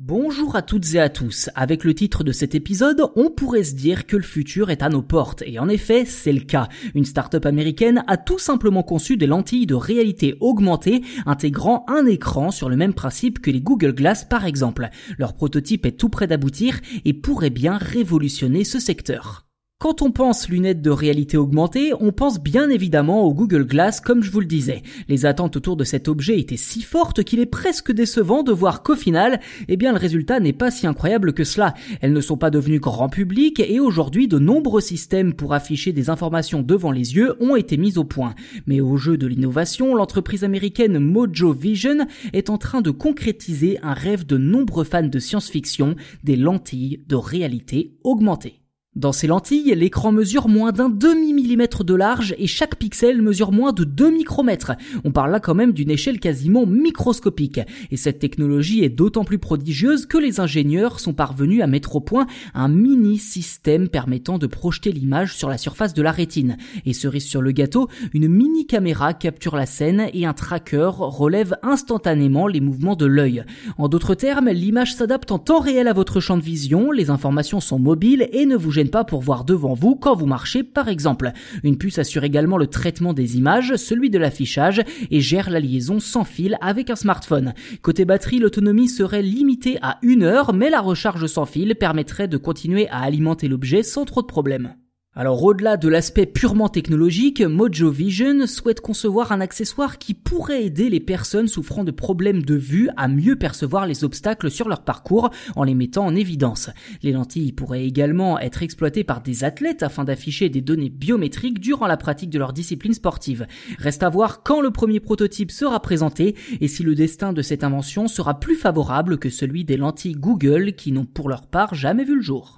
Bonjour à toutes et à tous. Avec le titre de cet épisode, on pourrait se dire que le futur est à nos portes. Et en effet, c'est le cas. Une start-up américaine a tout simplement conçu des lentilles de réalité augmentée intégrant un écran sur le même principe que les Google Glass par exemple. Leur prototype est tout près d'aboutir et pourrait bien révolutionner ce secteur. Quand on pense lunettes de réalité augmentée, on pense bien évidemment au Google Glass comme je vous le disais. Les attentes autour de cet objet étaient si fortes qu'il est presque décevant de voir qu'au final, eh bien le résultat n'est pas si incroyable que cela. Elles ne sont pas devenues grand public et aujourd'hui de nombreux systèmes pour afficher des informations devant les yeux ont été mis au point. Mais au jeu de l'innovation, l'entreprise américaine Mojo Vision est en train de concrétiser un rêve de nombreux fans de science-fiction, des lentilles de réalité augmentée. Dans ces lentilles, l'écran mesure moins d'un demi-millimètre de large et chaque pixel mesure moins de 2 micromètres. On parle là quand même d'une échelle quasiment microscopique. Et cette technologie est d'autant plus prodigieuse que les ingénieurs sont parvenus à mettre au point un mini système permettant de projeter l'image sur la surface de la rétine. Et cerise sur le gâteau, une mini caméra capture la scène et un tracker relève instantanément les mouvements de l'œil. En d'autres termes, l'image s'adapte en temps réel à votre champ de vision, les informations sont mobiles et ne vous gênent pas pour voir devant vous quand vous marchez par exemple. Une puce assure également le traitement des images, celui de l'affichage et gère la liaison sans fil avec un smartphone. Côté batterie, l'autonomie serait limitée à une heure, mais la recharge sans fil permettrait de continuer à alimenter l'objet sans trop de problèmes. Alors au-delà de l'aspect purement technologique, Mojo Vision souhaite concevoir un accessoire qui pourrait aider les personnes souffrant de problèmes de vue à mieux percevoir les obstacles sur leur parcours en les mettant en évidence. Les lentilles pourraient également être exploitées par des athlètes afin d'afficher des données biométriques durant la pratique de leur discipline sportive. Reste à voir quand le premier prototype sera présenté et si le destin de cette invention sera plus favorable que celui des lentilles Google qui n'ont pour leur part jamais vu le jour.